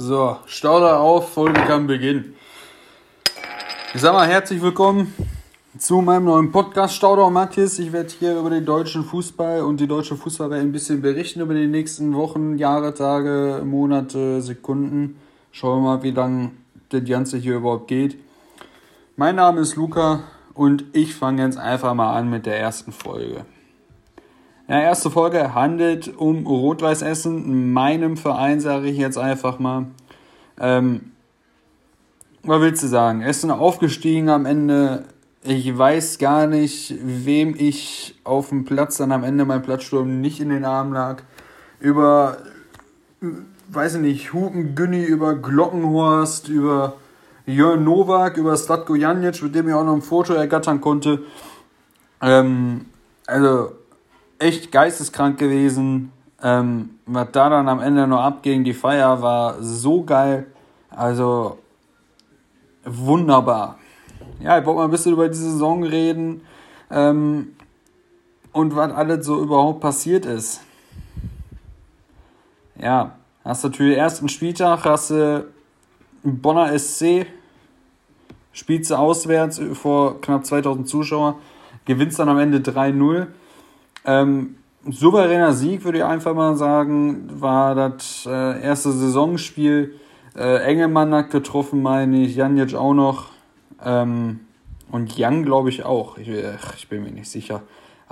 So, Stauder auf, Folge kann beginnen. Ich sag mal herzlich willkommen zu meinem neuen Podcast Stauder und Matthias. Ich werde hier über den deutschen Fußball und die deutsche Fußballwelt ein bisschen berichten über die nächsten Wochen, Jahre, Tage, Monate, Sekunden. Schauen wir mal, wie lange das Ganze hier überhaupt geht. Mein Name ist Luca und ich fange jetzt einfach mal an mit der ersten Folge. Ja, erste Folge handelt um Rot-Weiß Essen, meinem Verein, sage ich jetzt einfach mal. Ähm, was willst du sagen? Essen aufgestiegen am Ende. Ich weiß gar nicht, wem ich auf dem Platz dann am Ende mein Platzsturm nicht in den Arm lag. Über, weiß ich nicht, Hupen Günni, über Glockenhorst, über Jörn Nowak, über Slatko Janic, mit dem ich auch noch ein Foto ergattern konnte. Ähm, also echt geisteskrank gewesen. Ähm, was da dann am Ende noch abging, die Feier war so geil. Also wunderbar. Ja, ich wollte mal ein bisschen über die Saison reden ähm, und was alles so überhaupt passiert ist. Ja, hast natürlich ersten Spieltag, hast du Bonner SC, spielst du auswärts vor knapp 2000 Zuschauer, gewinnst dann am Ende 3-0. Ähm, souveräner Sieg, würde ich einfach mal sagen, war das äh, erste Saisonspiel. Äh, Engelmann hat getroffen, meine ich, Janic auch noch. Ähm, und Young, glaube ich, auch. Ich, ich, bin mir nicht sicher.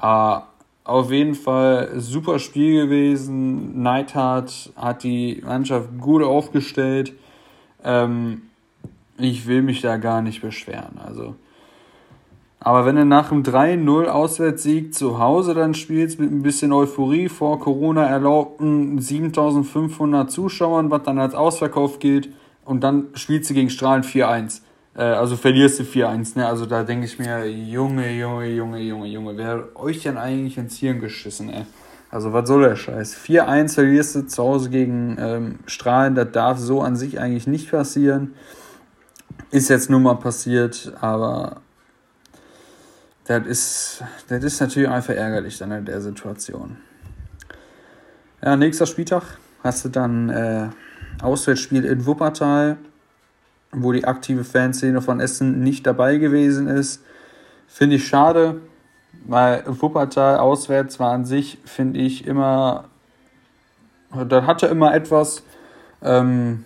Äh, auf jeden Fall super Spiel gewesen. Neidhardt hat die Mannschaft gut aufgestellt. Ähm, ich will mich da gar nicht beschweren. Also aber wenn du nach einem 3-0 Auswärtssieg zu Hause dann spielst, mit ein bisschen Euphorie vor Corona erlaubten 7500 Zuschauern, was dann als Ausverkauf gilt, und dann spielst du gegen Strahlen 4-1. Äh, also verlierst du 4-1, ne? Also da denke ich mir, Junge, Junge, Junge, Junge, Junge, wer hat euch denn eigentlich ins Hirn geschissen, ey? Also was soll der Scheiß? 4-1 verlierst du zu Hause gegen ähm, Strahlen, das darf so an sich eigentlich nicht passieren. Ist jetzt nur mal passiert, aber das ist, das ist natürlich einfach ärgerlich dann in der Situation. Ja, nächster Spieltag hast du dann äh, Auswärtsspiel in Wuppertal, wo die aktive Fanszene von Essen nicht dabei gewesen ist. Finde ich schade, weil Wuppertal auswärts war an sich, finde ich, immer, das hatte immer etwas, ähm,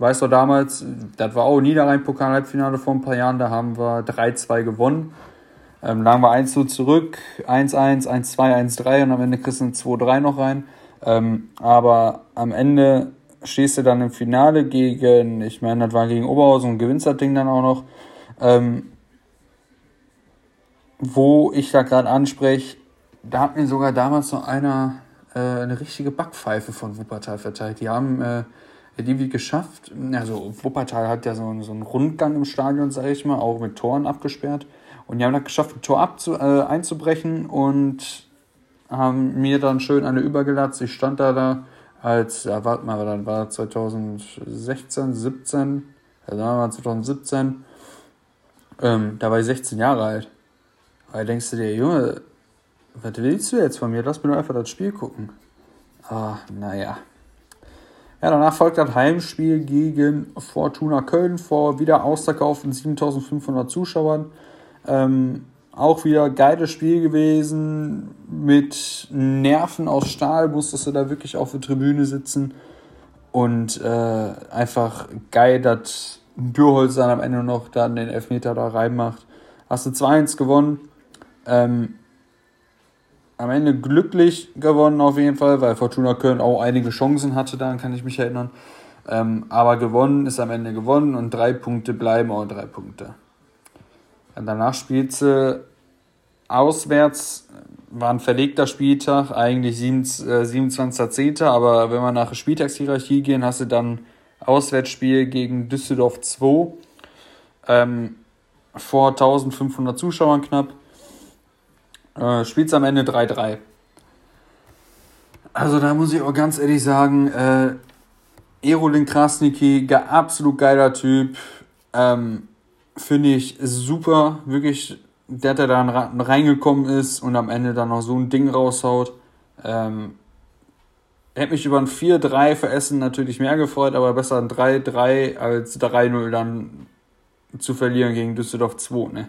Weißt du, damals, das war auch Niederrhein-Pokal-Halbfinale vor ein paar Jahren, da haben wir 3-2 gewonnen. Ähm, lagen wir 1 zurück, 1-1, 1-2, 1-3 und am Ende kriegst du ein 2-3 noch rein. Ähm, aber am Ende stehst du dann im Finale gegen, ich meine, das war gegen Oberhausen und gewinnst das Ding dann auch noch. Ähm, wo ich da gerade anspreche, da hat mir sogar damals noch einer äh, eine richtige Backpfeife von Wuppertal verteilt. Die haben äh, irgendwie geschafft. Also Wuppertal hat ja so, so einen Rundgang im Stadion, sage ich mal, auch mit Toren abgesperrt. Und die haben das geschafft, ein Tor abzu, äh, einzubrechen und haben mir dann schön eine übergelatzt. Ich stand da da als, ja, warte mal, dann war 2016, 17, also war 2017, ähm, da war ich 16 Jahre alt. Da denkst du dir, Junge, was willst du jetzt von mir? Lass mir doch einfach das Spiel gucken. Ah, naja. Ja, danach folgt das Heimspiel gegen Fortuna Köln vor wieder ausverkauften 7500 Zuschauern. Ähm, auch wieder geiles Spiel gewesen. Mit Nerven aus Stahl musstest du da wirklich auf der Tribüne sitzen. Und äh, einfach geil, dass Dürholz dann am Ende noch dann den Elfmeter da reinmacht. Hast du 2-1 gewonnen. Ähm, am Ende glücklich gewonnen auf jeden Fall, weil Fortuna Köln auch einige Chancen hatte, daran kann ich mich erinnern. Ähm, aber gewonnen ist am Ende gewonnen und drei Punkte bleiben auch drei Punkte. Und danach spielt sie auswärts, war ein verlegter Spieltag, eigentlich äh, 27.10., aber wenn wir nach Spieltagshierarchie gehen, hast du dann Auswärtsspiel gegen Düsseldorf 2 ähm, vor 1500 Zuschauern knapp. Äh, Spielt am Ende 3-3. Also da muss ich auch ganz ehrlich sagen, äh, Erolin Krasniki, absolut geiler Typ. Ähm, Finde ich super, wirklich, der da dann reingekommen ist und am Ende dann noch so ein Ding raushaut. Ähm, hätte mich über ein 4-3 für Essen natürlich mehr gefreut, aber besser ein 3-3 als 3-0 dann zu verlieren gegen Düsseldorf 2, ne?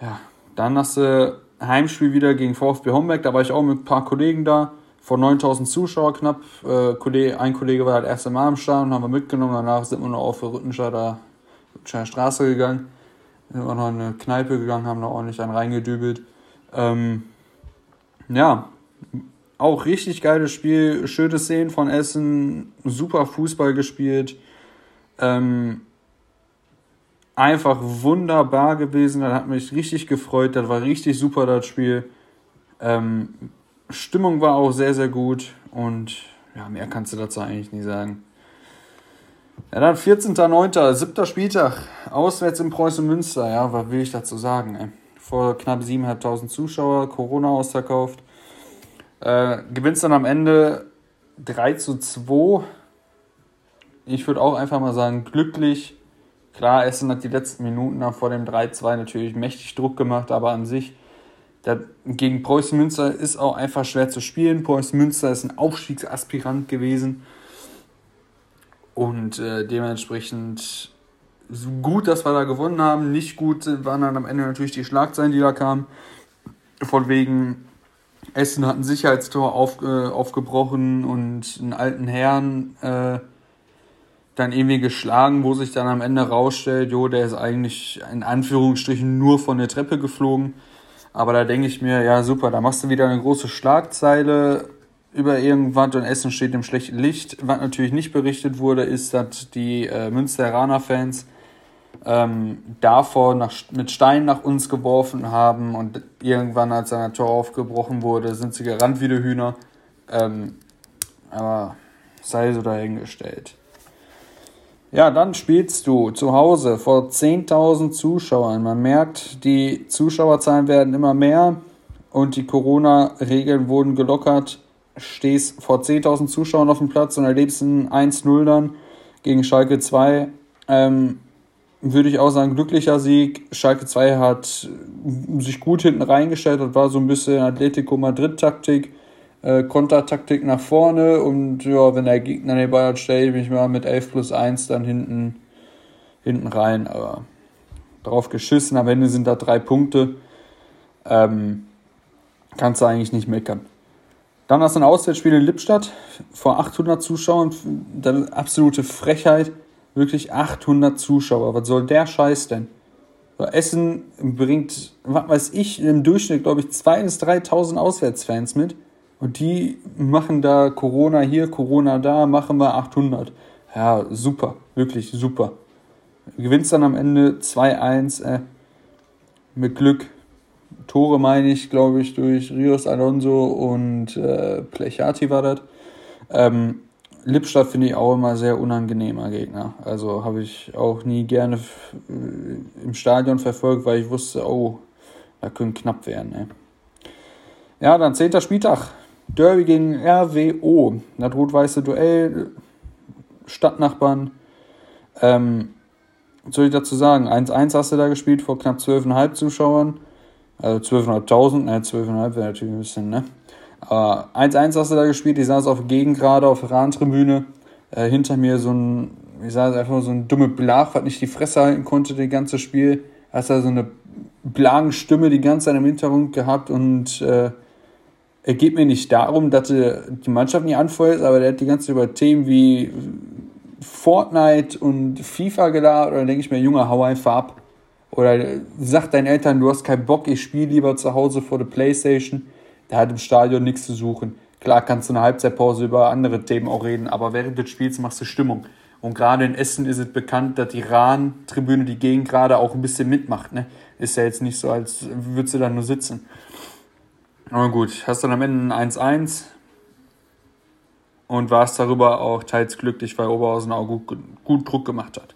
Ja, dann hast du Heimspiel wieder gegen VfB Homberg, da war ich auch mit ein paar Kollegen da, vor 9000 Zuschauer knapp. Äh, ein Kollege war halt erst am Start und haben wir mitgenommen, danach sind wir noch auf der Rüttenscheider, Rüttenscheider Straße gegangen, sind wir noch in eine Kneipe gegangen, haben da ordentlich einen reingedübelt. Ähm, ja, auch richtig geiles Spiel, schöne Szenen von Essen, super Fußball gespielt. Ähm, einfach wunderbar gewesen. Das hat mich richtig gefreut. Das war richtig super, das Spiel. Ähm, Stimmung war auch sehr, sehr gut. Und ja, mehr kannst du dazu eigentlich nicht sagen. Ja, dann 14.09., siebter Spieltag. Auswärts in Preußen Münster. Ja, was will ich dazu sagen? Ey? Vor knapp 7.500 Zuschauer, Corona ausverkauft. Äh, gewinnst dann am Ende 3 zu 2. Ich würde auch einfach mal sagen, glücklich Klar, Essen hat die letzten Minuten vor dem 3-2 natürlich mächtig Druck gemacht, aber an sich, der, gegen Preußen Münster ist auch einfach schwer zu spielen. Preußen Münster ist ein Aufstiegsaspirant gewesen. Und äh, dementsprechend gut, dass wir da gewonnen haben. Nicht gut waren dann am Ende natürlich die Schlagzeilen, die da kamen. Von wegen, Essen hat ein Sicherheitstor auf, äh, aufgebrochen und einen alten Herrn äh, dann irgendwie geschlagen, wo sich dann am Ende rausstellt, jo, der ist eigentlich in Anführungsstrichen nur von der Treppe geflogen. Aber da denke ich mir, ja super, da machst du wieder eine große Schlagzeile über irgendwas und Essen steht im schlechten Licht. Was natürlich nicht berichtet wurde, ist, dass die äh, Münsteraner-Fans ähm, davor nach, mit Steinen nach uns geworfen haben und irgendwann, als ein Tor aufgebrochen wurde, sind sie gerannt wie die Hühner. Ähm, aber sei so dahingestellt. Ja, dann spielst du zu Hause vor 10.000 Zuschauern. Man merkt, die Zuschauerzahlen werden immer mehr und die Corona-Regeln wurden gelockert. Stehst vor 10.000 Zuschauern auf dem Platz und erlebst ein 1-0 dann gegen Schalke 2. Ähm, würde ich auch sagen, glücklicher Sieg. Schalke 2 hat sich gut hinten reingestellt und war so ein bisschen Atletico Madrid-Taktik äh, Kontertaktik nach vorne und ja, wenn der Gegner den Ball hat, stelle ich mich mal mit 11 plus 1 dann hinten, hinten rein. Aber drauf geschissen, am Ende sind da drei Punkte. Ähm, kannst du eigentlich nicht meckern. Dann hast du ein Auswärtsspiel in Lippstadt vor 800 Zuschauern. Dann absolute Frechheit. Wirklich 800 Zuschauer. Was soll der Scheiß denn? Essen bringt, was weiß ich, im Durchschnitt, glaube ich, 2.000 bis 3.000 Auswärtsfans mit. Und die machen da Corona hier, Corona da, machen wir 800. Ja, super, wirklich super. Gewinnst dann am Ende 2-1 äh, mit Glück. Tore meine ich, glaube ich, durch Rios Alonso und äh, Plechati war das. Ähm, Lippstadt finde ich auch immer sehr unangenehmer Gegner. Also habe ich auch nie gerne äh, im Stadion verfolgt, weil ich wusste, oh, da könnte knapp werden. Ey. Ja, dann zehnter Spieltag. Derby gegen RWO, das rot-weiße Duell, Stadtnachbarn. Ähm, was soll ich dazu sagen? 1-1 hast du da gespielt vor knapp 12.500 Zuschauern. Also 12.500, ne, 12.500 wäre natürlich ein bisschen, ne? Aber 1-1 hast du da gespielt, ich saß auf Gegengrade auf der Rahmentribüne. Äh, hinter mir so ein, ich saß einfach so ein dumme Blach, was nicht die Fresse halten konnte, das ganze Spiel. Hast da so eine Blagenstimme die ganze Zeit im Hintergrund gehabt und äh, es geht mir nicht darum, dass die Mannschaft nicht anfeuert, aber der hat die ganze Zeit über Themen wie Fortnite und FIFA geladen. Oder denke ich mir, Junge, hau einfach ab. Oder sag deinen Eltern, du hast keinen Bock, ich spiele lieber zu Hause vor der Playstation. Der hat im Stadion nichts zu suchen. Klar kannst du in der Halbzeitpause über andere Themen auch reden, aber während des Spiels machst du Stimmung. Und gerade in Essen ist es bekannt, dass die Rahn-Tribüne, die Gegend gerade auch ein bisschen mitmacht. Ne? Ist ja jetzt nicht so, als würdest du da nur sitzen. Aber gut, hast dann am Ende ein 1-1 und warst darüber auch teils glücklich, weil Oberhausen auch gut, gut Druck gemacht hat.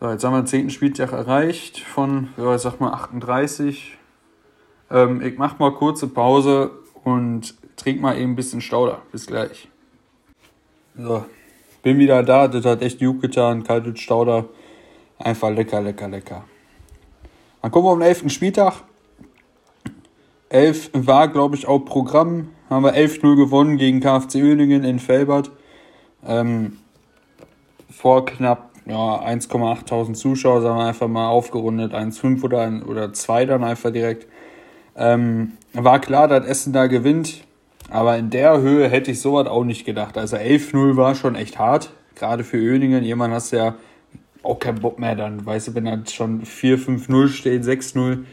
So, jetzt haben wir den 10. Spieltag erreicht von, ja, ich sag mal 38. Ähm, ich mach mal kurze Pause und trink mal eben ein bisschen Stauder. Bis gleich. So, bin wieder da. Das hat echt gut getan. Kaltes Stauder. Einfach lecker, lecker, lecker. Dann kommen wir am 11. Spieltag. 11 war, glaube ich, auch Programm. haben wir 11-0 gewonnen gegen KfC Uerdingen in Felbert. Ähm, vor knapp ja, 1,8 Zuschauer, sagen wir einfach mal aufgerundet, 1,5 oder, oder 2 dann einfach direkt. Ähm, war klar, dass Essen da gewinnt, aber in der Höhe hätte ich sowas auch nicht gedacht. Also 11-0 war schon echt hart, gerade für Öningen. Jemand hast ja auch keinen Bock mehr dann, weißt du, wenn dann schon 4-5-0 steht, 6-0,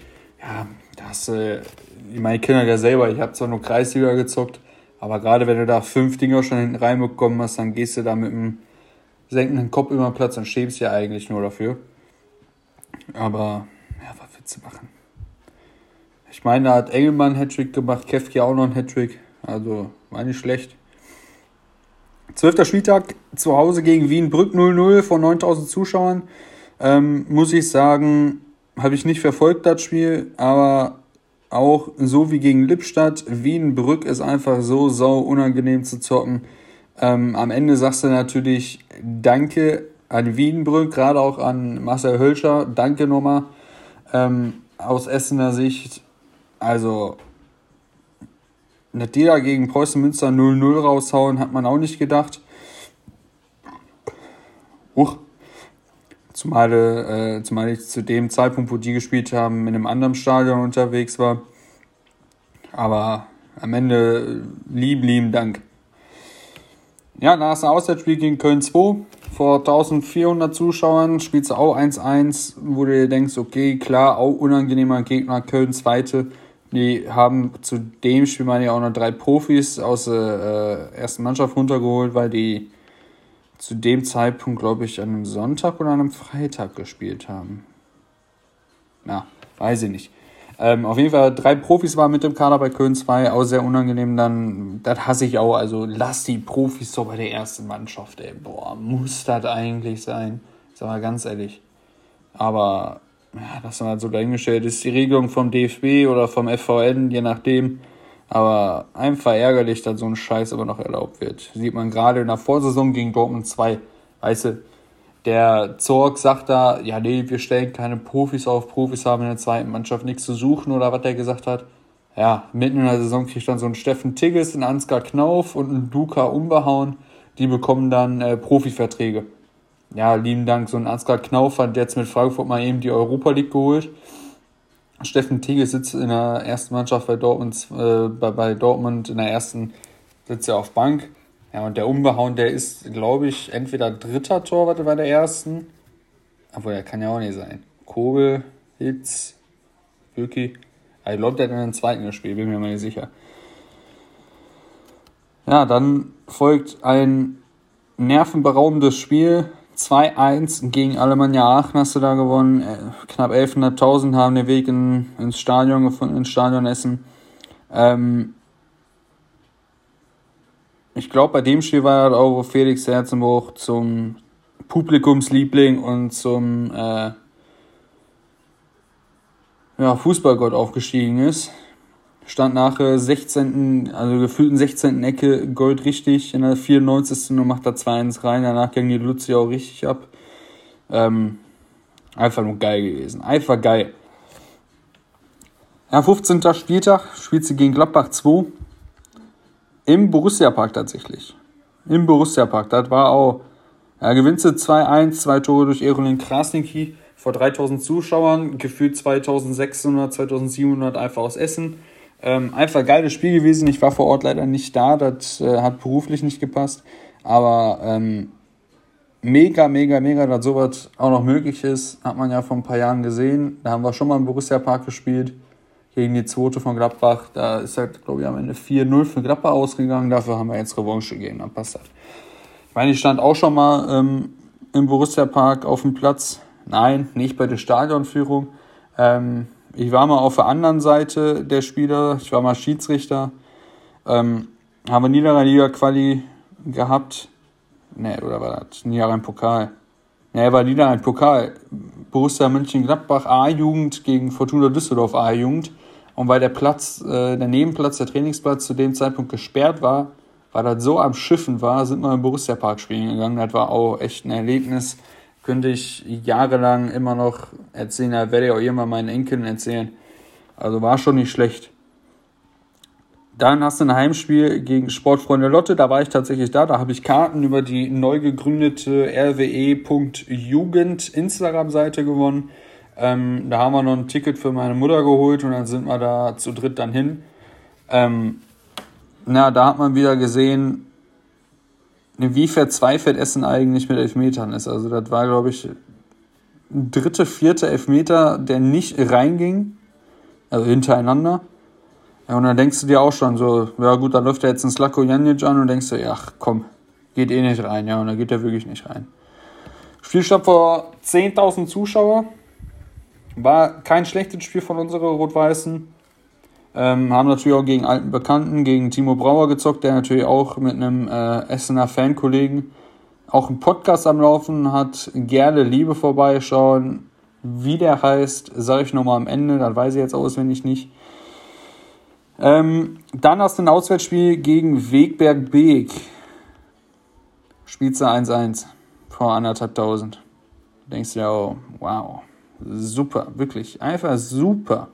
ja, das, äh, ich meine, ich kenne ja selber, ich habe zwar nur Kreisliga gezockt, aber gerade wenn du da fünf Dinger schon hinten reinbekommen hast, dann gehst du da mit einem senkenden Kopf über den Platz und schäbst ja eigentlich nur dafür. Aber, ja, was willst du machen? Ich meine, da hat Engelmann einen Hattrick gemacht, Kefki auch noch einen Hattrick. Also, war nicht schlecht. Zwölfter Spieltag zu Hause gegen Wien-Brück 0-0 von 9000 Zuschauern. Ähm, muss ich sagen, habe ich nicht verfolgt, das Spiel, aber auch so wie gegen Lippstadt, Wien-Brück ist einfach so sau unangenehm zu zocken. Ähm, am Ende sagst du natürlich Danke an Wiedenbrück, gerade auch an Marcel Hölscher. Danke nochmal. Ähm, aus Essener Sicht, also, dass die da gegen Preußen Münster 0-0 raushauen, hat man auch nicht gedacht. Huch. Zumal, äh, zumal ich zu dem Zeitpunkt, wo die gespielt haben, in einem anderen Stadion unterwegs war. Aber am Ende lieben, lieben Dank. Ja, nach dem Auswärtsspiel gegen Köln 2 vor 1400 Zuschauern spielst du auch 1-1, wo du dir denkst, okay, klar, auch unangenehmer Gegner, Köln zweite. Die haben zu dem Spiel meine ich auch noch drei Profis aus der äh, ersten Mannschaft runtergeholt, weil die zu dem Zeitpunkt, glaube ich, an einem Sonntag oder an einem Freitag gespielt haben. Ja, weiß ich nicht. Ähm, auf jeden Fall drei Profis waren mit dem Kader bei Köln 2, auch sehr unangenehm. Dann, das hasse ich auch. Also lass die Profis so bei der ersten Mannschaft, ey. Boah, muss das eigentlich sein? Sag mal ganz ehrlich. Aber ja, das dann halt so dahingestellt ist die Regelung vom DFB oder vom FVN, je nachdem. Aber einfach ärgerlich, dass so ein Scheiß aber noch erlaubt wird. Sieht man gerade in der Vorsaison gegen Dortmund 2. Weißt du, der Zorg sagt da, ja, nee, wir stellen keine Profis auf, Profis haben in der zweiten Mannschaft nichts zu suchen oder was der gesagt hat. Ja, mitten in der Saison kriegt dann so ein Steffen Tigges, ein Ansgar Knauf und ein Luca Umbehauen, die bekommen dann äh, Profiverträge. Ja, lieben Dank, so ein Ansgar Knauf hat jetzt mit Frankfurt mal eben die Europa League geholt. Steffen Tigges sitzt in der ersten Mannschaft bei Dortmund, äh, bei, bei Dortmund in der ersten, sitzt ja auf Bank. Ja, und der Umbehauen, der ist, glaube ich, entweder dritter Torwart bei der ersten. Obwohl, der kann ja auch nicht sein. Kobel, Hitz, Wilki. Ich glaube, der hat in den zweiten gespielt, bin mir mal nicht sicher. Ja, dann folgt ein nervenberaubendes Spiel. 2-1 gegen Alemannia Aachen hast du da gewonnen. Äh, knapp 11.500 haben den Weg in, ins Stadion gefunden, ins Stadion Essen. Ähm, ich glaube, bei dem Spiel war auch Felix Herzenbruch zum Publikumsliebling und zum äh, ja, Fußballgott aufgestiegen ist. Stand nach 16., also gefühlten 16. Ecke Gold richtig in der 94. und macht da 2-1 rein. Danach ging die Luzi auch richtig ab. Ähm, einfach nur geil gewesen. Einfach geil. Ja, 15. Spieltag spielt sie gegen Gladbach 2. Im Borussia-Park tatsächlich. Im Borussia-Park. Das war auch. Ja, gewinnt sie 2-1, zwei Tore durch Erolin Krasniki vor 3000 Zuschauern, gefühlt 2600, 2700 einfach aus Essen. Ähm, einfach geiles Spiel gewesen. Ich war vor Ort leider nicht da, das äh, hat beruflich nicht gepasst. Aber ähm, mega, mega, mega, dass sowas auch noch möglich ist, hat man ja vor ein paar Jahren gesehen. Da haben wir schon mal im Borussia Park gespielt gegen die zweite von Gladbach. Da ist halt, glaube ich, am Ende 4-0 für Gladbach ausgegangen. Dafür haben wir jetzt Revanche gegeben. Dann passt das. Ich meine, ich stand auch schon mal ähm, im Borussia Park auf dem Platz. Nein, nicht bei der Stadionführung. Ähm, ich war mal auf der anderen Seite der Spieler. Ich war mal Schiedsrichter. Ähm, haben wir Niederrhein-Liga-Quali gehabt. Ne, oder war das? Niederrhein-Pokal. Ne, war Niederrhein-Pokal. Borussia Mönchengladbach A-Jugend gegen Fortuna Düsseldorf A-Jugend. Und weil der Platz, äh, der Nebenplatz, der Trainingsplatz zu dem Zeitpunkt gesperrt war, weil das so am Schiffen war, sind wir im Borussia Park spielen gegangen. Das war auch echt ein Erlebnis. Könnte ich jahrelang immer noch erzählen, da werde ich auch irgendwann meinen Enkeln erzählen. Also war schon nicht schlecht. Dann hast du ein Heimspiel gegen Sportfreunde Lotte. Da war ich tatsächlich da. Da habe ich Karten über die neu gegründete rwe.jugend Instagram-Seite gewonnen. Ähm, da haben wir noch ein Ticket für meine Mutter geholt und dann sind wir da zu dritt dann hin. Ähm, na, da hat man wieder gesehen, wie verzweifelt Essen eigentlich mit Elfmetern ist. Also das war, glaube ich, dritte, vierte Elfmeter, der nicht reinging. Also hintereinander. Ja, und dann denkst du dir auch schon so, ja gut, dann läuft er jetzt ein Slako Janic an und denkst du, ja komm, geht eh nicht rein. Ja, und dann geht er wirklich nicht rein. Spielstopp vor 10.000 Zuschauer. War kein schlechtes Spiel von unseren Rot-Weißen. Ähm, haben natürlich auch gegen alten Bekannten, gegen Timo Brauer gezockt, der natürlich auch mit einem äh, Essener Fankollegen auch einen Podcast am Laufen hat. Gerne Liebe vorbeischauen. Wie der heißt, sage ich nochmal am Ende, das weiß ich jetzt auswendig nicht. Ähm, dann hast du ein Auswärtsspiel gegen Wegberg Beek. Spielst du 1-1 vor anderthalb tausend. Du denkst dir, oh, wow, super, wirklich, einfach super.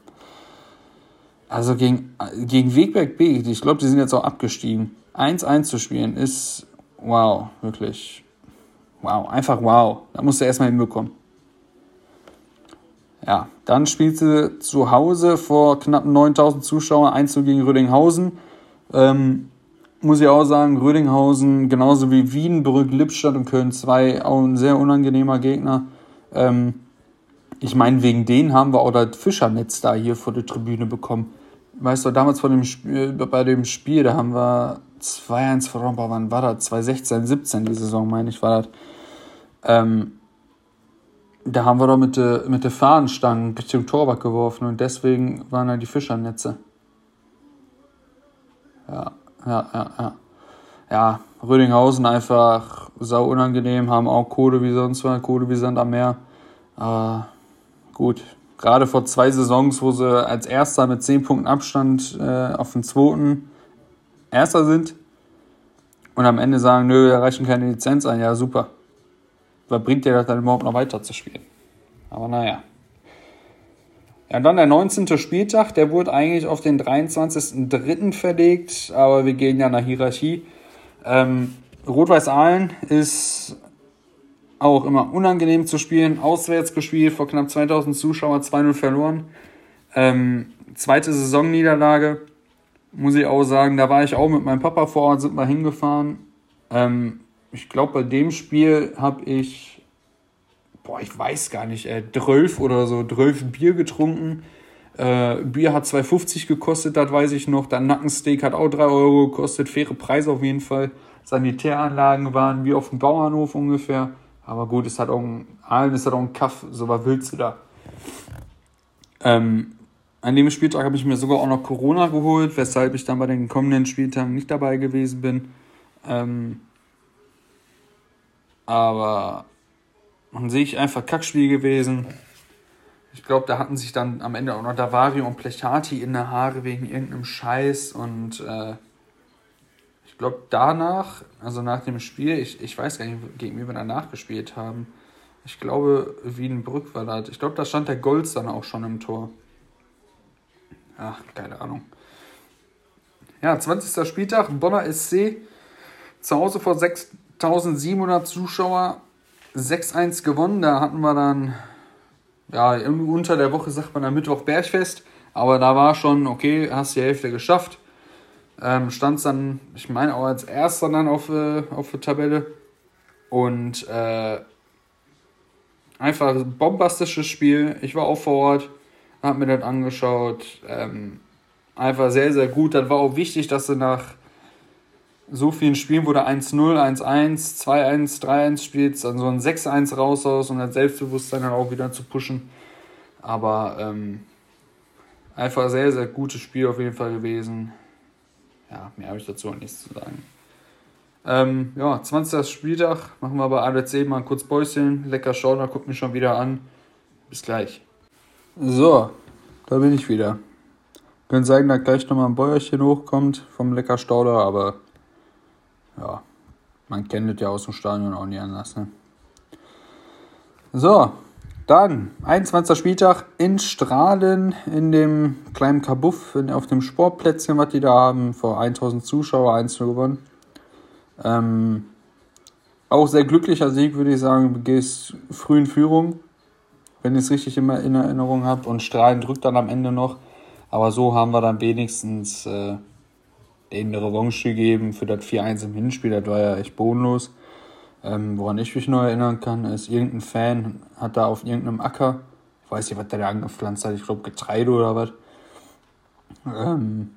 Also gegen, gegen Wegberg Beek, ich glaube, die sind jetzt auch abgestiegen. 1-1 zu spielen ist, wow, wirklich, wow, einfach wow. Da musst du erstmal hinbekommen. Ja, dann spielt sie zu Hause vor knapp 9000 Zuschauern 1 gegen Rödinghausen. Ähm, muss ich auch sagen, Rödinghausen, genauso wie Wiedenbrück, Lippstadt und Köln 2, auch ein sehr unangenehmer Gegner. Ähm, ich meine, wegen denen haben wir auch das Fischernetz da hier vor der Tribüne bekommen. Weißt du, damals vor dem Spiel, bei dem Spiel, da haben wir 2-1 verloren, wann war das? 2016, 17 die Saison, meine ich, war das. Ähm, da haben wir doch mit der mit de Fahnenstangen Richtung Torwart geworfen und deswegen waren da die Fischernetze. Ja, ja, ja, ja. Ja, Rödinghausen einfach sau unangenehm, haben auch Kohle wie sonst Kohle wie Sand am Meer. Aber gut, gerade vor zwei Saisons, wo sie als Erster mit 10 Punkten Abstand äh, auf den zweiten Erster sind und am Ende sagen, nö, wir reichen keine Lizenz ein, ja super was bringt dir das dann überhaupt noch weiter zu spielen? Aber naja. Ja, dann der 19. Spieltag, der wurde eigentlich auf den 23.03. verlegt, aber wir gehen ja nach Hierarchie. Ähm, Rot-Weiß Aalen ist auch immer unangenehm zu spielen. Auswärts gespielt, vor knapp 2000 Zuschauer, 2-0 verloren. Ähm, zweite Saisonniederlage, muss ich auch sagen. Da war ich auch mit meinem Papa vor Ort, sind wir hingefahren. Ähm, ich glaube, bei dem Spiel habe ich, boah, ich weiß gar nicht, äh, 12 oder so, 12 Bier getrunken. Äh, Bier hat 2,50 gekostet, das weiß ich noch. Dann Nackensteak hat auch 3 Euro gekostet. Faire Preise auf jeden Fall. Sanitäranlagen waren wie auf dem Bauernhof ungefähr. Aber gut, es hat auch ein, allen ist halt auch ein Kaff, so was willst du da? Ähm, an dem Spieltag habe ich mir sogar auch noch Corona geholt, weshalb ich dann bei den kommenden Spieltagen nicht dabei gewesen bin. Ähm, aber an sich einfach Kackspiel gewesen. Ich glaube, da hatten sich dann am Ende auch noch Davario und Plechati in der Haare wegen irgendeinem Scheiß. Und äh, ich glaube, danach, also nach dem Spiel, ich, ich weiß gar nicht, gegen wen wir danach gespielt haben. Ich glaube, Wiedenbrück war das. Ich glaube, da stand der Golds dann auch schon im Tor. Ach, keine Ahnung. Ja, 20. Spieltag, Bonner SC. Zu Hause vor 6 1700 Zuschauer, 6-1 gewonnen. Da hatten wir dann, ja, irgendwie unter der Woche sagt man am Mittwoch Bergfest. Aber da war schon, okay, hast die Hälfte geschafft. Ähm, Stand dann, ich meine auch als erster dann auf, äh, auf der Tabelle. Und äh, einfach ein bombastisches Spiel. Ich war auch vor Ort, hab mir das angeschaut. Ähm, einfach sehr, sehr gut. Dann war auch wichtig, dass sie nach so vielen Spielen, wo du 1-0, 1-1, 2-1, 3-1 spielst, dann so ein 6-1 raus aus und das Selbstbewusstsein dann auch wieder zu pushen. Aber ähm, einfach sehr, sehr gutes Spiel auf jeden Fall gewesen. Ja, mehr habe ich dazu auch nichts zu sagen. Ähm, ja, 20. Spieltag machen wir bei ADC mal kurz Päuschen. Lecker schauen, da guckt mich schon wieder an. Bis gleich. So, da bin ich wieder. Können sagen, dass gleich nochmal ein Bäuerchen hochkommt vom Lecker Stauder, aber ja, man kennt es ja aus dem Stadion auch nicht anders. Ne? So, Dann, 21. Spieltag in Strahlen, in dem kleinen Kabuff, auf dem Sportplätzchen, was die da haben, vor 1000 Zuschauer 1 gewonnen. Ähm, auch sehr glücklicher Sieg, würde ich sagen. Du gehst früh in Führung, wenn ich es richtig immer in Erinnerung habe. Und Strahlen drückt dann am Ende noch. Aber so haben wir dann wenigstens äh, eine Revanche gegeben für das 4-1 im Hinspiel. Das war ja echt bodenlos. Ähm, woran ich mich noch erinnern kann, ist, irgendein Fan hat da auf irgendeinem Acker, ich weiß nicht, was der da angepflanzt hat, ich glaube Getreide oder was, ähm,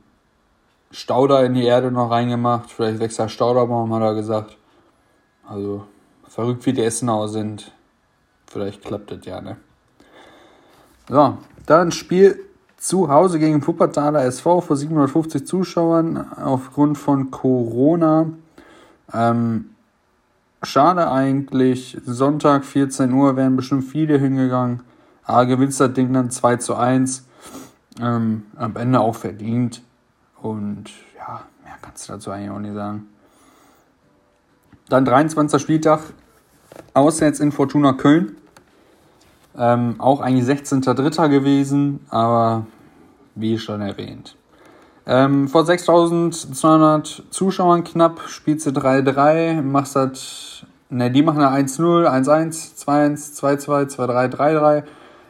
Stauder in die Erde noch reingemacht, vielleicht wächst der Stauderbaum, hat er gesagt. Also, verrückt wie die Essenau sind, vielleicht klappt das ja, ne? So, dann Spiel zu Hause gegen Wuppertaler SV vor 750 Zuschauern aufgrund von Corona. Ähm, schade eigentlich. Sonntag 14 Uhr wären bestimmt viele hingegangen. Aber gewinnt das Ding dann 2 zu 1. Ähm, am Ende auch verdient. Und ja, mehr kannst du dazu eigentlich auch nicht sagen. Dann 23. Spieltag. Auswärts in Fortuna Köln. Ähm, auch eigentlich 16.3. gewesen, aber wie schon erwähnt. Ähm, vor 6200 Zuschauern knapp spielst du 3-3, machst das, ne, die machen eine 1-0, 1-1, 2-1, 2-2, 2-3, 3-3.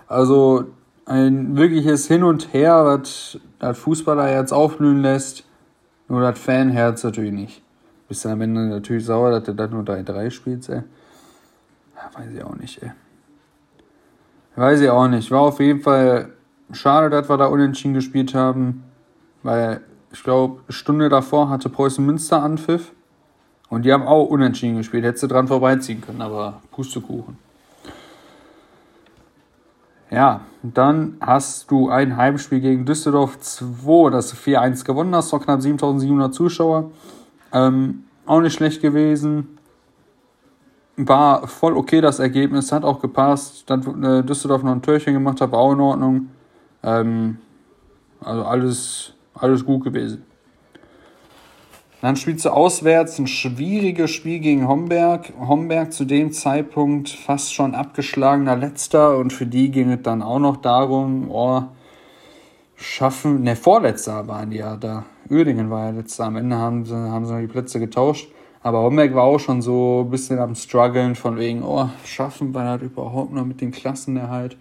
Also ein wirkliches Hin und Her, was das Fußballerherz aufblühen lässt. Nur das Fanherz natürlich nicht. Bist du am Ende natürlich sauer, dass du dann nur 3-3 spielst, ey. Ja, weiß ich auch nicht, ey. Weiß ich auch nicht. War auf jeden Fall schade, dass wir da unentschieden gespielt haben. Weil ich glaube, eine Stunde davor hatte Preußen Münster Anpfiff. Und die haben auch unentschieden gespielt. Hättest du dran vorbeiziehen können, aber Pustekuchen. Ja, dann hast du ein Heimspiel gegen Düsseldorf 2, das du 4-1 gewonnen hast, vor knapp 7700 Zuschauer. Ähm, auch nicht schlecht gewesen. War voll okay das Ergebnis, hat auch gepasst. Dann äh, Düsseldorf noch ein Türchen gemacht, hat, war auch in Ordnung. Ähm, also alles alles gut gewesen. Dann spielst du auswärts ein schwieriges Spiel gegen Homberg. Homberg zu dem Zeitpunkt fast schon abgeschlagener Letzter und für die ging es dann auch noch darum, oh, schaffen, ne, Vorletzter waren die ja da. Uerdingen war ja letzter. Am Ende haben sie, haben sie die Plätze getauscht. Aber Homberg war auch schon so ein bisschen am struggeln von wegen, oh, schaffen wir das überhaupt noch mit den Klassenerhalt.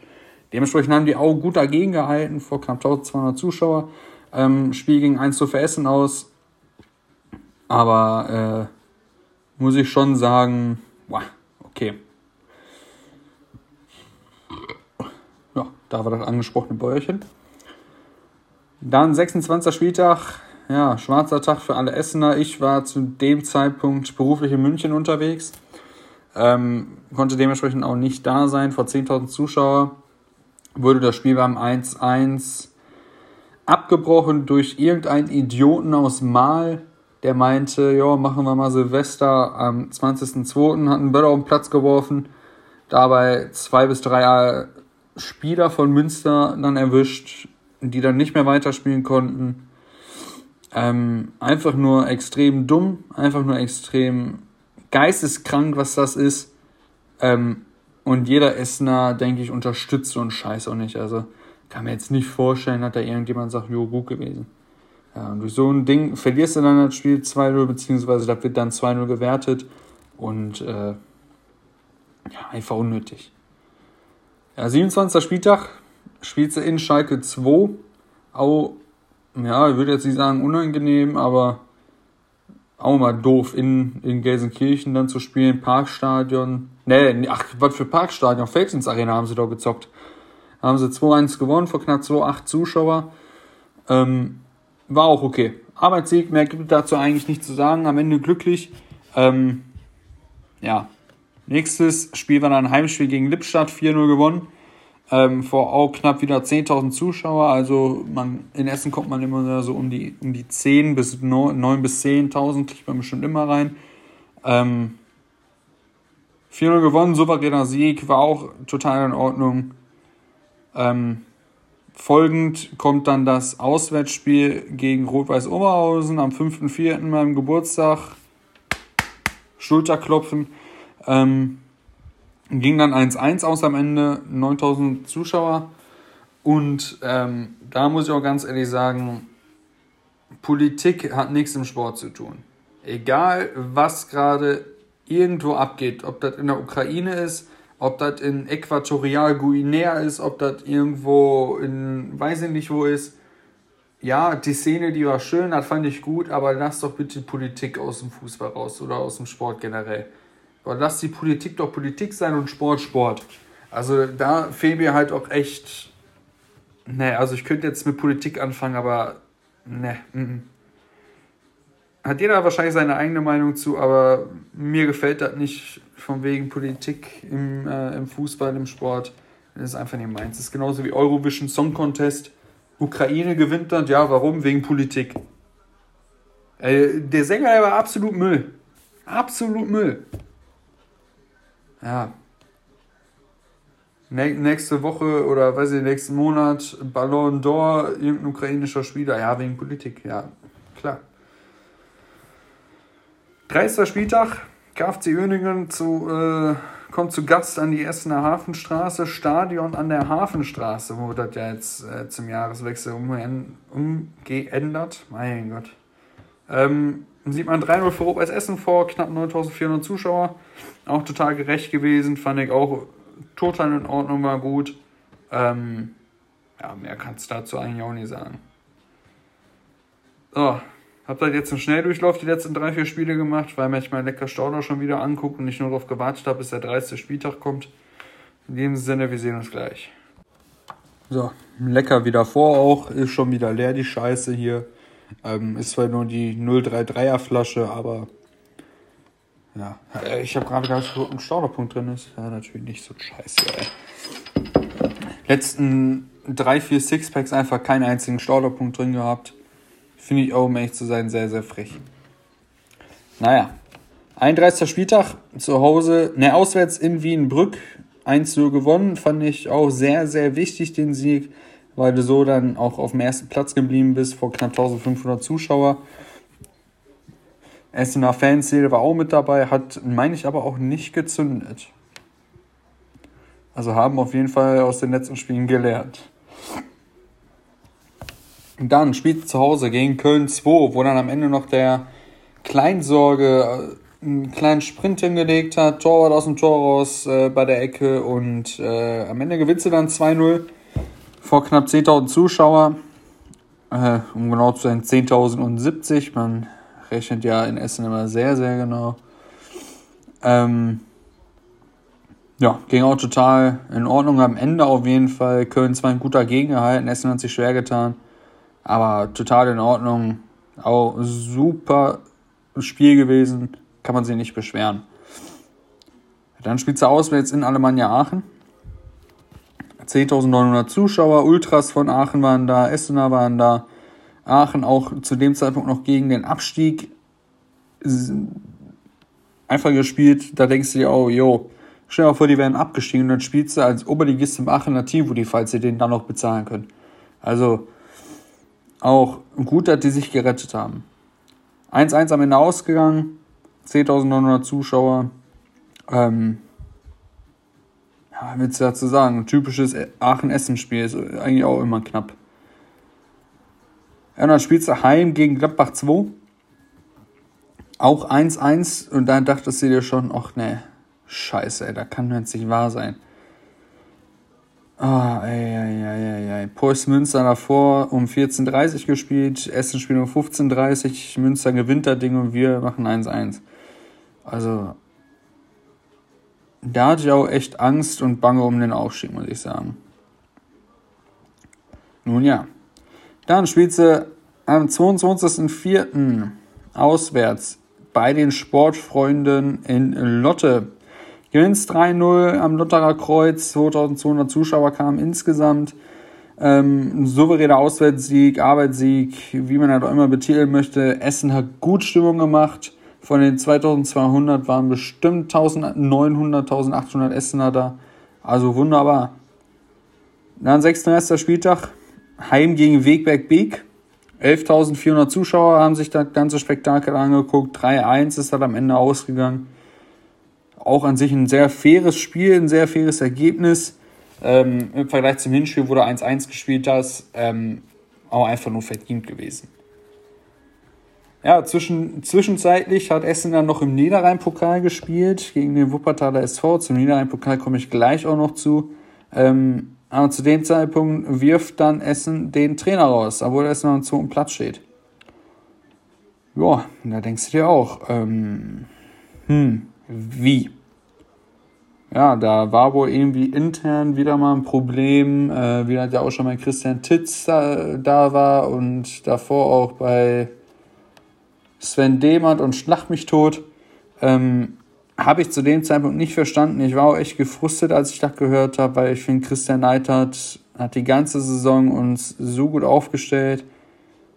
Dementsprechend haben die auch gut dagegen gehalten vor knapp 1200 Zuschauer. Ähm, Spiel ging 1 zu Essen aus. Aber äh, muss ich schon sagen, boah, okay. Ja, da war das angesprochene Bäuerchen. Dann 26. Spieltag, ja, schwarzer Tag für alle Essener. Ich war zu dem Zeitpunkt beruflich in München unterwegs. Ähm, konnte dementsprechend auch nicht da sein. Vor 10.000 Zuschauer wurde das Spiel beim 1-1 abgebrochen durch irgendeinen Idioten aus Mal, der meinte, ja, machen wir mal Silvester am 20.02., hat einen Böller auf den Platz geworfen, dabei zwei bis drei Spieler von Münster dann erwischt, die dann nicht mehr weiterspielen konnten. Ähm, einfach nur extrem dumm, einfach nur extrem geisteskrank, was das ist. Ähm, und jeder Essener, denke ich, unterstützt so einen Scheiß auch nicht. Also, kann mir jetzt nicht vorstellen, dass da irgendjemand sagt, jo, gut gewesen. Ja, und durch so ein Ding verlierst du dann das Spiel 2-0, beziehungsweise da wird dann 2-0 gewertet und äh, ja, einfach unnötig. Ja, 27. Spieltag spielst du in Schalke 2. Auch, ja, ich würde jetzt nicht sagen unangenehm, aber auch mal doof, in, in Gelsenkirchen dann zu spielen, Parkstadion. Nee, ach, was für Parkstadion? Felsens Arena haben sie doch gezockt haben sie 2-1 gewonnen vor knapp 2,8 Zuschauer. Ähm, war auch okay. Arbeitssieg, mehr gibt es dazu eigentlich nicht zu sagen. Am Ende glücklich. Ähm, ja. Nächstes Spiel war dann ein Heimspiel gegen Lippstadt, 4-0 gewonnen. Ähm, vor auch knapp wieder 10.000 Zuschauer. Also man, in Essen kommt man immer so um die, um die 10 bis 9, 9 bis 10.000, kriegt man bestimmt immer rein. Ähm, 4-0 gewonnen, souveräner Sieg, war auch total in Ordnung. Ähm, folgend kommt dann das Auswärtsspiel gegen Rot-Weiß Oberhausen am 5.4. meinem Geburtstag. Schulterklopfen. Ähm, Ging dann 1-1 aus am Ende, 9000 Zuschauer. Und ähm, da muss ich auch ganz ehrlich sagen, Politik hat nichts im Sport zu tun. Egal, was gerade irgendwo abgeht, ob das in der Ukraine ist, ob das in Äquatorial Guinea ist, ob das irgendwo in weiß ich nicht wo ist. Ja, die Szene, die war schön, das fand ich gut, aber lass doch bitte Politik aus dem Fußball raus oder aus dem Sport generell. Aber lass die Politik doch Politik sein und Sport Sport. Also da fehlt mir halt auch echt. Ne, also ich könnte jetzt mit Politik anfangen, aber ne. M hat jeder wahrscheinlich seine eigene Meinung zu, aber mir gefällt das nicht von wegen Politik im, äh, im Fußball, im Sport. Das ist einfach nicht meins. Das ist genauso wie Eurovision Song Contest. Ukraine gewinnt dann, ja, warum? Wegen Politik. Äh, der Sänger, der war absolut Müll. Absolut Müll. Ja. nächste Woche oder weiß ich, nächsten Monat Ballon d'Or, irgendein ukrainischer Spieler. Ja, wegen Politik. Ja, klar. 30. Spieltag, KFC Uerdingen zu, äh, kommt zu Gast an die Essener Hafenstraße, Stadion an der Hafenstraße, wo das ja jetzt äh, zum Jahreswechsel umgeändert. Mein Gott. Ähm, sieht man 3-0 für Rot Essen vor, knapp 9400 Zuschauer. Auch total gerecht gewesen, fand ich auch total in Ordnung, war gut. Ähm, ja, mehr kannst du dazu eigentlich auch nicht sagen. So, hab halt jetzt einen Schnelldurchlauf die letzten drei, vier Spiele gemacht, weil ich mein lecker Stauder schon wieder angucke und nicht nur darauf gewartet habe, bis der 30. Spieltag kommt. In diesem Sinne, wir sehen uns gleich. So, lecker wieder vor auch. Ist schon wieder leer die Scheiße hier. Ähm, ist zwar nur die 033er Flasche, aber ja. Ich habe gerade gedacht, dass ein Stauderpunkt drin ist. Ja, natürlich nicht so scheiße, ey. Letzten drei, vier Sixpacks einfach keinen einzigen Stauderpunkt drin gehabt. Finde ich auch, um ehrlich zu sein, sehr, sehr frech. Naja, 31. Spieltag zu Hause, ne, auswärts in Wienbrück, 1-0 gewonnen. Fand ich auch sehr, sehr wichtig, den Sieg, weil du so dann auch auf dem ersten Platz geblieben bist, vor knapp 1500 Zuschauer. Essener Fanszene war auch mit dabei, hat, meine ich, aber auch nicht gezündet. Also haben auf jeden Fall aus den letzten Spielen gelernt. Dann spielt zu Hause gegen Köln 2, wo dann am Ende noch der Kleinsorge äh, einen kleinen Sprint hingelegt hat, Torwart aus dem Tor raus äh, bei der Ecke und äh, am Ende gewinnt sie dann 2-0 vor knapp 10.000 Zuschauer. Äh, um genau zu sein 10.070. Man rechnet ja in Essen immer sehr, sehr genau. Ähm, ja, ging auch total in Ordnung. Am Ende auf jeden Fall. Köln zwar ein guter gehalten, Essen hat sich schwer getan. Aber total in Ordnung. Auch super Spiel gewesen. Kann man sich nicht beschweren. Dann spielt sie auswärts in Alemannia Aachen. 10.900 Zuschauer, Ultras von Aachen waren da, Essener waren da. Aachen auch zu dem Zeitpunkt noch gegen den Abstieg einfach gespielt. Da denkst du dir, oh, jo, stell dir mal vor, die wären abgestiegen und dann spielst du als Oberligist im Aachener Tivoli, falls sie den dann noch bezahlen können. Also, auch gut, dass die sich gerettet haben. 1-1 am Ende ausgegangen, 10.900 Zuschauer. Ähm, ja, willst du dazu sagen? Ein typisches Aachen-Essen-Spiel ist eigentlich auch immer knapp. Ja, und dann spielst du heim gegen Gladbach 2. Auch 1-1 und dann dachtest du dir schon, ach ne, scheiße, ey, da kann jetzt nicht wahr sein. Ah, ey, ey, ey, ey. Preußen Münster davor um 14.30 Uhr gespielt, Essen spielt um 15.30 Uhr, Münster gewinnt das Ding und wir machen 1-1. Also, da hatte ich auch echt Angst und Bange um den Aufstieg, muss ich sagen. Nun ja. Dann spielt sie am 22.04. auswärts bei den Sportfreunden in Lotte. Gewinnst 3-0 am Lutterer Kreuz, 2200 Zuschauer kamen insgesamt. Ähm, souveräner Auswärtssieg, Arbeitssieg, wie man das auch immer betiteln möchte. Essen hat gut Stimmung gemacht. Von den 2200 waren bestimmt 1900, 1800 Essener da. Also wunderbar. Dann 36. Spieltag, Heim gegen Wegberg Beek. 11.400 Zuschauer haben sich das ganze Spektakel angeguckt. 3-1 ist das am Ende ausgegangen auch an sich ein sehr faires Spiel, ein sehr faires Ergebnis. Ähm, Im Vergleich zum Hinspiel, wo du 1-1 gespielt hast, ähm, auch einfach nur verdient gewesen. Ja, zwischen, zwischenzeitlich hat Essen dann noch im Niederrhein-Pokal gespielt gegen den Wuppertaler SV. Zum Niederrhein-Pokal komme ich gleich auch noch zu. Ähm, aber zu dem Zeitpunkt wirft dann Essen den Trainer raus, obwohl Essen noch am zweiten Platz steht. Ja, da denkst du dir auch, ähm, hm, wie? Ja, da war wohl irgendwie intern wieder mal ein Problem, äh, wie halt ja auch schon mal Christian Titz da, da war und davor auch bei Sven Demand und Schlacht mich tot. Ähm, habe ich zu dem Zeitpunkt nicht verstanden. Ich war auch echt gefrustet, als ich das gehört habe, weil ich finde, Christian Neidhardt hat die ganze Saison uns so gut aufgestellt.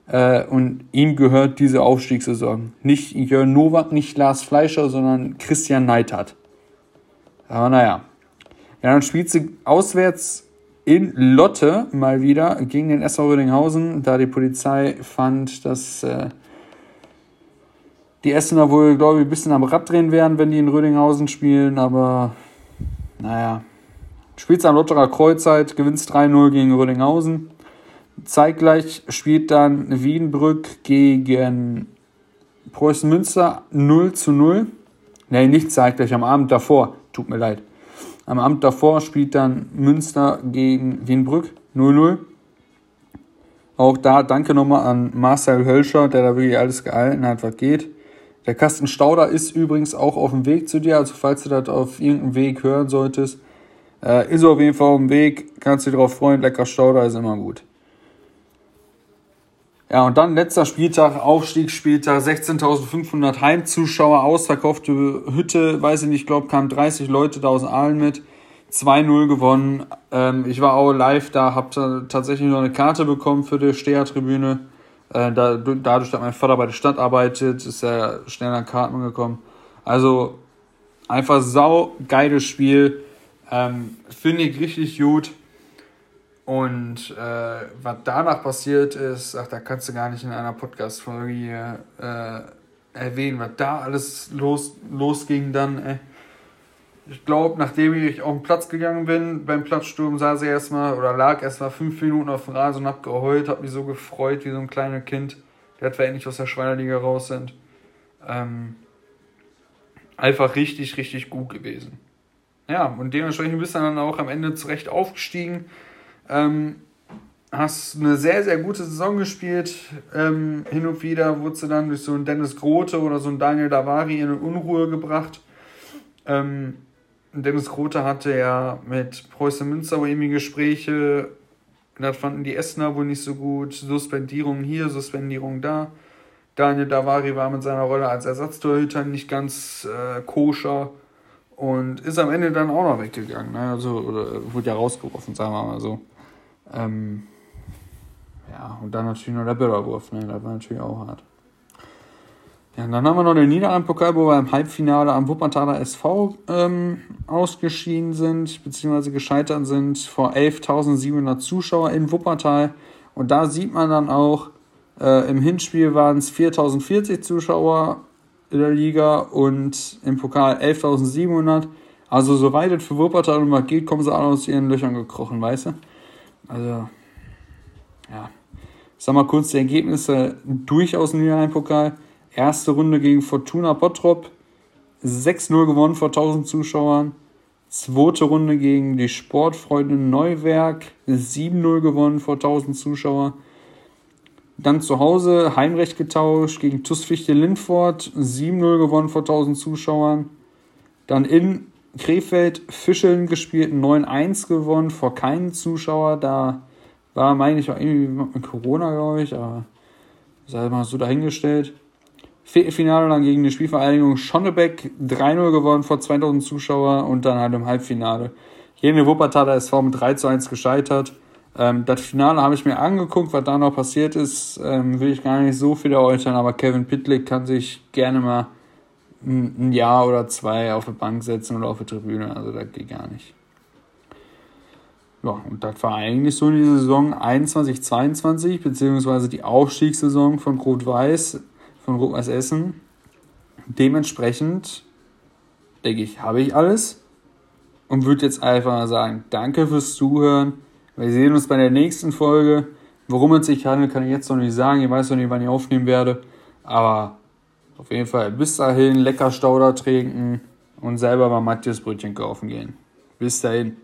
Äh, und ihm gehört diese Aufstiegssaison. Nicht Jörn Nowak, nicht Lars Fleischer, sondern Christian Neidhardt. Aber naja. Ja, dann spielt sie auswärts in Lotte mal wieder gegen den SV Rödinghausen, da die Polizei fand, dass äh, die Essener wohl, glaube ich, ein bisschen am Rad drehen werden, wenn die in Rödinghausen spielen, aber naja. Spielst am Lotterer Kreuzzeit, gewinnst 3-0 gegen Rödinghausen. Zeitgleich spielt dann Wienbrück gegen Preußen Münster 0 zu 0. Nee, nicht zeitgleich, am Abend davor. Tut mir leid. Am Abend davor spielt dann Münster gegen Wienbrück 0-0. Auch da danke nochmal an Marcel Hölscher, der da wirklich alles gehalten hat, was geht. Der Kasten Stauder ist übrigens auch auf dem Weg zu dir, also falls du das auf irgendeinem Weg hören solltest, äh, ist auf jeden Fall auf dem Weg, kannst du dich drauf freuen, lecker Stauder ist immer gut. Ja, und dann letzter Spieltag, Aufstiegsspieltag, 16.500 Heimzuschauer, ausverkaufte Hütte, weiß ich nicht, ich glaube, kamen 30 Leute da aus Aalen mit, 2-0 gewonnen. Ähm, ich war auch live da, habe tatsächlich noch eine Karte bekommen für die Stehertribüne. Äh, da, dadurch, dass mein Vater bei der Stadt arbeitet, ist er schnell an Karten gekommen. Also einfach sau geiles Spiel. Ähm, Finde ich richtig gut. Und äh, was danach passiert ist, ach, da kannst du gar nicht in einer Podcast-Folge äh, erwähnen, was da alles los, losging dann. Ey. Ich glaube, nachdem ich auf den Platz gegangen bin, beim Platzsturm saß ich erstmal oder lag erstmal fünf Minuten auf dem Rasen und hab geheult, hab mich so gefreut wie so ein kleines Kind, der wir endlich aus der Schweinerliga raus sind. Ähm, einfach richtig, richtig gut gewesen. Ja, und dementsprechend bist du dann auch am Ende zurecht aufgestiegen. Ähm, hast eine sehr, sehr gute Saison gespielt. Ähm, hin und wieder wurdest du dann durch so einen Dennis Grote oder so einen Daniel Davari in Unruhe gebracht. Ähm, Dennis Grote hatte ja mit Preußen Münster wohl irgendwie Gespräche. Das fanden die Essener wohl nicht so gut. Suspendierung hier, Suspendierung da. Daniel Davari war mit seiner Rolle als Ersatztorhüter nicht ganz äh, koscher und ist am Ende dann auch noch weggegangen. Ne? Also, oder wurde ja rausgeworfen, sagen wir mal so. Ähm, ja, und dann natürlich noch der Bilderwurf, ne? Das war natürlich auch hart. Ja, und dann haben wir noch den Niederrhein-Pokal, wo wir im Halbfinale am Wuppertaler SV ähm, ausgeschieden sind, beziehungsweise gescheitert sind vor 11.700 Zuschauer in Wuppertal. Und da sieht man dann auch, äh, im Hinspiel waren es 4.040 Zuschauer in der Liga und im Pokal 11.700. Also, soweit es für Wuppertal mal geht, kommen sie alle aus ihren Löchern gekrochen, weißt du? Also, ja. Ich sag mal kurz die Ergebnisse durchaus im Niederrhein-Pokal. Erste Runde gegen Fortuna Bottrop. 6-0 gewonnen vor 1000 Zuschauern. Zweite Runde gegen die Sportfreunde Neuwerk. 7-0 gewonnen vor 1000 Zuschauern. Dann zu Hause Heimrecht getauscht gegen TuS Fichte Lindfort. 7-0 gewonnen vor 1000 Zuschauern. Dann in Krefeld Fischeln gespielt, 9-1 gewonnen, vor keinen Zuschauer. Da war, meine ich, auch irgendwie mit Corona, glaube ich, aber sei mal so dahingestellt. Viertelfinale dann gegen die Spielvereinigung Schonnebeck 3-0 gewonnen vor 2000 Zuschauer und dann halt im Halbfinale. Der Wuppertaler SV mit 3 1 gescheitert. Ähm, das Finale habe ich mir angeguckt, was da noch passiert ist, ähm, will ich gar nicht so viel erläutern, aber Kevin Pitlick kann sich gerne mal ein Jahr oder zwei auf der Bank setzen oder auf der Tribüne. Also das geht gar nicht. Ja, und das war eigentlich so in dieser Saison 21, 22, beziehungsweise die Aufstiegssaison von Rot-Weiß, von Rot-Weiß Essen. Dementsprechend denke ich, habe ich alles und würde jetzt einfach mal sagen, danke fürs Zuhören. Wir sehen uns bei der nächsten Folge. Worum es sich handelt, kann ich jetzt noch nicht sagen. Ich weiß noch nicht, wann ich aufnehmen werde. Aber auf jeden Fall bis dahin lecker Stauder trinken und selber mal Matthias Brötchen kaufen gehen. Bis dahin.